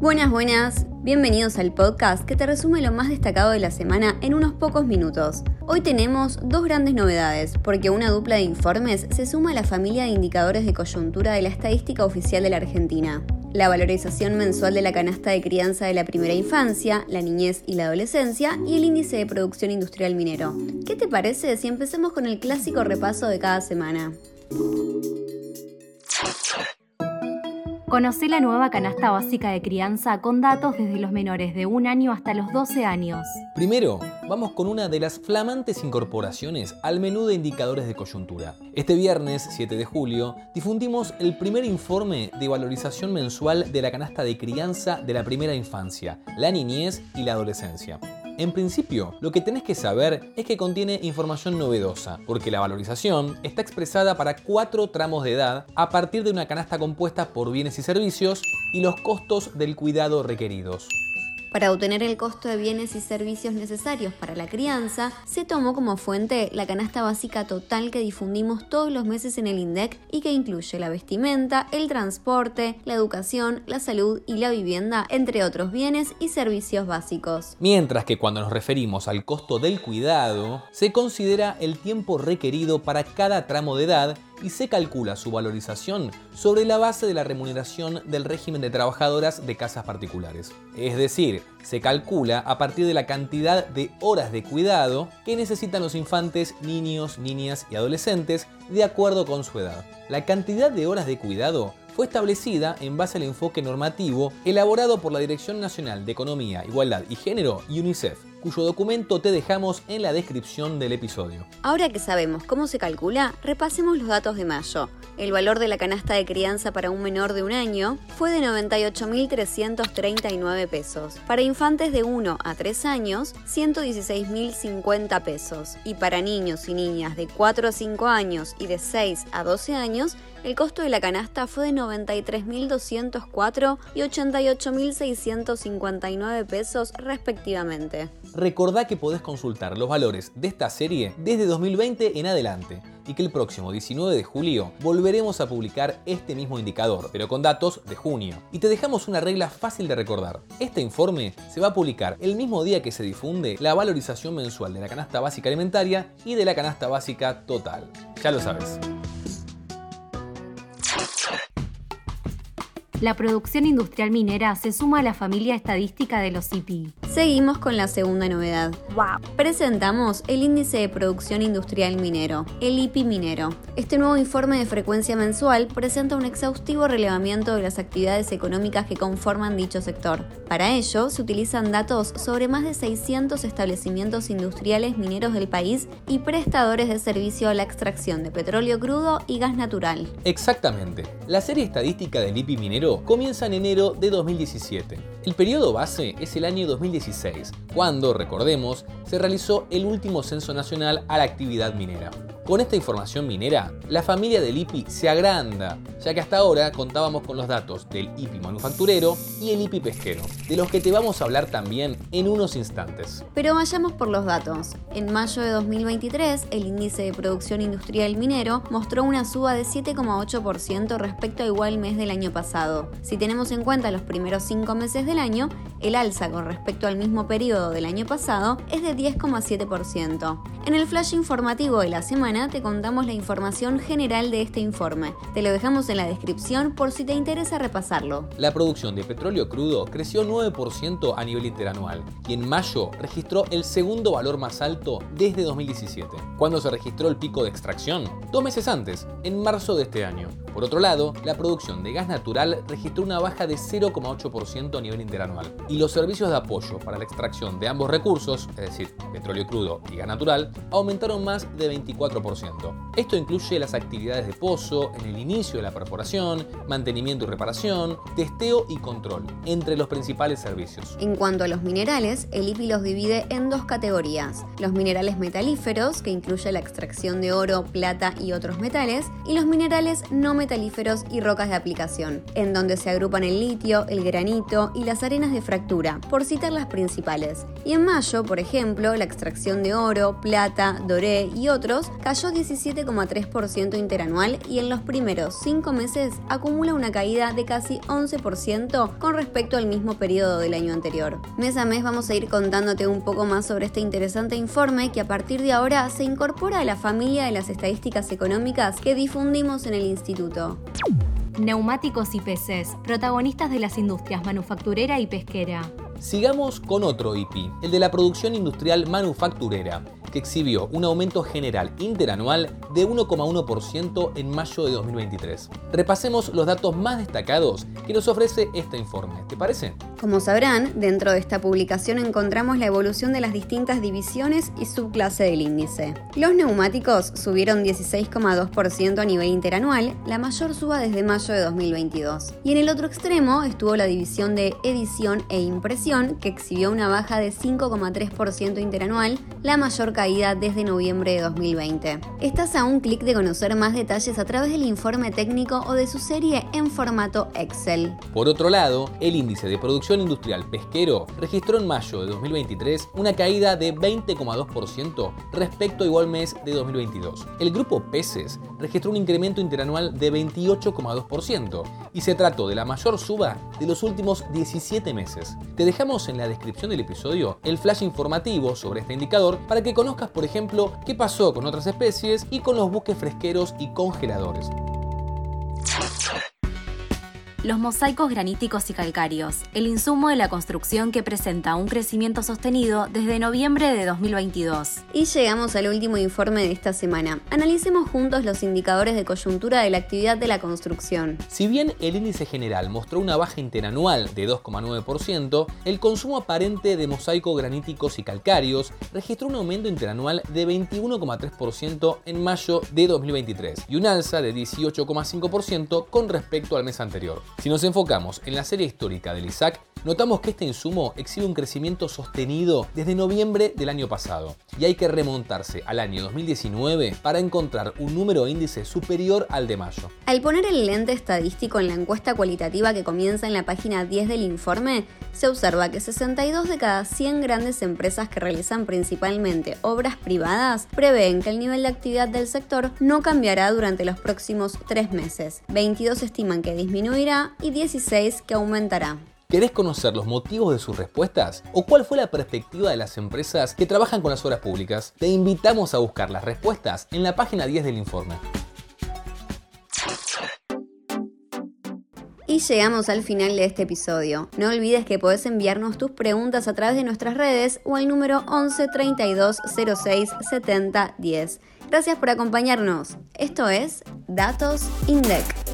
Buenas, buenas. Bienvenidos al podcast que te resume lo más destacado de la semana en unos pocos minutos. Hoy tenemos dos grandes novedades, porque una dupla de informes se suma a la familia de indicadores de coyuntura de la estadística oficial de la Argentina. La valorización mensual de la canasta de crianza de la primera infancia, la niñez y la adolescencia y el índice de producción industrial minero. ¿Qué te parece si empecemos con el clásico repaso de cada semana? Conoce la nueva canasta básica de crianza con datos desde los menores de un año hasta los 12 años. Primero, vamos con una de las flamantes incorporaciones al menú de indicadores de coyuntura. Este viernes 7 de julio difundimos el primer informe de valorización mensual de la canasta de crianza de la primera infancia, la niñez y la adolescencia. En principio, lo que tenés que saber es que contiene información novedosa, porque la valorización está expresada para cuatro tramos de edad a partir de una canasta compuesta por bienes y servicios y los costos del cuidado requeridos. Para obtener el costo de bienes y servicios necesarios para la crianza, se tomó como fuente la canasta básica total que difundimos todos los meses en el INDEC y que incluye la vestimenta, el transporte, la educación, la salud y la vivienda, entre otros bienes y servicios básicos. Mientras que cuando nos referimos al costo del cuidado, se considera el tiempo requerido para cada tramo de edad y se calcula su valorización sobre la base de la remuneración del régimen de trabajadoras de casas particulares. Es decir, se calcula a partir de la cantidad de horas de cuidado que necesitan los infantes, niños, niñas y adolescentes de acuerdo con su edad. La cantidad de horas de cuidado fue establecida en base al enfoque normativo elaborado por la Dirección Nacional de Economía, Igualdad y Género y UNICEF, cuyo documento te dejamos en la descripción del episodio. Ahora que sabemos cómo se calcula, repasemos los datos de mayo. El valor de la canasta de crianza para un menor de un año fue de 98.339 pesos. Para infantes de 1 a 3 años, 116.050 pesos. Y para niños y niñas de 4 a 5 años y de 6 a 12 años, el costo de la canasta fue de 93.204 y 88.659 pesos respectivamente. Recordá que podés consultar los valores de esta serie desde 2020 en adelante y que el próximo 19 de julio volveremos a publicar este mismo indicador, pero con datos de junio. Y te dejamos una regla fácil de recordar. Este informe se va a publicar el mismo día que se difunde la valorización mensual de la canasta básica alimentaria y de la canasta básica total. Ya lo sabes. La producción industrial minera se suma a la familia estadística de los IPI. Seguimos con la segunda novedad. ¡Wow! Presentamos el índice de producción industrial minero, el IPI minero. Este nuevo informe de frecuencia mensual presenta un exhaustivo relevamiento de las actividades económicas que conforman dicho sector. Para ello, se utilizan datos sobre más de 600 establecimientos industriales mineros del país y prestadores de servicio a la extracción de petróleo crudo y gas natural. Exactamente. La serie estadística del IPI minero comienza en enero de 2017. El periodo base es el año 2016, cuando, recordemos, se realizó el último censo nacional a la actividad minera. Con esta información minera, la familia del IPI se agranda, ya que hasta ahora contábamos con los datos del IPI manufacturero y el IPI pesquero, de los que te vamos a hablar también en unos instantes. Pero vayamos por los datos. En mayo de 2023, el índice de producción industrial minero mostró una suba de 7,8% respecto a igual mes del año pasado. Si tenemos en cuenta los primeros cinco meses del año, el alza con respecto al mismo periodo del año pasado es de 10,7%. En el flash informativo de la semana, te contamos la información general de este informe. Te lo dejamos en la descripción por si te interesa repasarlo. La producción de petróleo crudo creció 9% a nivel interanual y en mayo registró el segundo valor más alto desde 2017, cuando se registró el pico de extracción, dos meses antes, en marzo de este año. Por otro lado, la producción de gas natural registró una baja de 0,8% a nivel interanual y los servicios de apoyo para la extracción de ambos recursos, es decir, petróleo crudo y gas natural, aumentaron más de 24%. Esto incluye las actividades de pozo en el inicio de la perforación, mantenimiento y reparación, testeo y control, entre los principales servicios. En cuanto a los minerales, el IPI los divide en dos categorías, los minerales metalíferos, que incluye la extracción de oro, plata y otros metales, y los minerales no metalíferos y rocas de aplicación, en donde se agrupan el litio, el granito y las arenas de fractura, por citar las principales. Y en mayo, por ejemplo, la extracción de oro, plata, doré y otros cayó 17,3% interanual y en los primeros cinco meses acumula una caída de casi 11% con respecto al mismo periodo del año anterior. Mes a mes vamos a ir contándote un poco más sobre este interesante informe que a partir de ahora se incorpora a la familia de las estadísticas económicas que difundimos en el instituto. Neumáticos y peces, protagonistas de las industrias manufacturera y pesquera. Sigamos con otro IPI, el de la producción industrial manufacturera, que exhibió un aumento general interanual de 1,1% en mayo de 2023. Repasemos los datos más destacados que nos ofrece este informe, ¿te parece? Como sabrán, dentro de esta publicación encontramos la evolución de las distintas divisiones y subclase del índice. Los neumáticos subieron 16,2% a nivel interanual, la mayor suba desde mayo de 2022. Y en el otro extremo estuvo la división de edición e impresión, que exhibió una baja de 5,3% interanual, la mayor caída desde noviembre de 2020. Estás a un clic de conocer más detalles a través del informe técnico o de su serie en formato Excel. Por otro lado, el índice de producción industrial pesquero registró en mayo de 2023 una caída de 20,2% respecto a igual mes de 2022. El grupo peces registró un incremento interanual de 28,2% y se trató de la mayor suba de los últimos 17 meses. Te dejamos en la descripción del episodio el flash informativo sobre este indicador para que conozcas por ejemplo, qué pasó con otras especies y con los buques fresqueros y congeladores los mosaicos graníticos y calcáreos, el insumo de la construcción que presenta un crecimiento sostenido desde noviembre de 2022. Y llegamos al último informe de esta semana. Analicemos juntos los indicadores de coyuntura de la actividad de la construcción. Si bien el índice general mostró una baja interanual de 2,9%, el consumo aparente de mosaico graníticos y calcáreos registró un aumento interanual de 21,3% en mayo de 2023 y un alza de 18,5% con respecto al mes anterior. Si nos enfocamos en la serie histórica del ISAC, notamos que este insumo exhibe un crecimiento sostenido desde noviembre del año pasado y hay que remontarse al año 2019 para encontrar un número índice superior al de mayo. Al poner el lente estadístico en la encuesta cualitativa que comienza en la página 10 del informe, se observa que 62 de cada 100 grandes empresas que realizan principalmente obras privadas prevén que el nivel de actividad del sector no cambiará durante los próximos tres meses. 22 estiman que disminuirá y 16 que aumentará. ¿Querés conocer los motivos de sus respuestas? ¿O cuál fue la perspectiva de las empresas que trabajan con las obras públicas? Te invitamos a buscar las respuestas en la página 10 del informe. Y llegamos al final de este episodio. No olvides que podés enviarnos tus preguntas a través de nuestras redes o al número 11 32 06 70 10. Gracias por acompañarnos. Esto es Datos INDEC.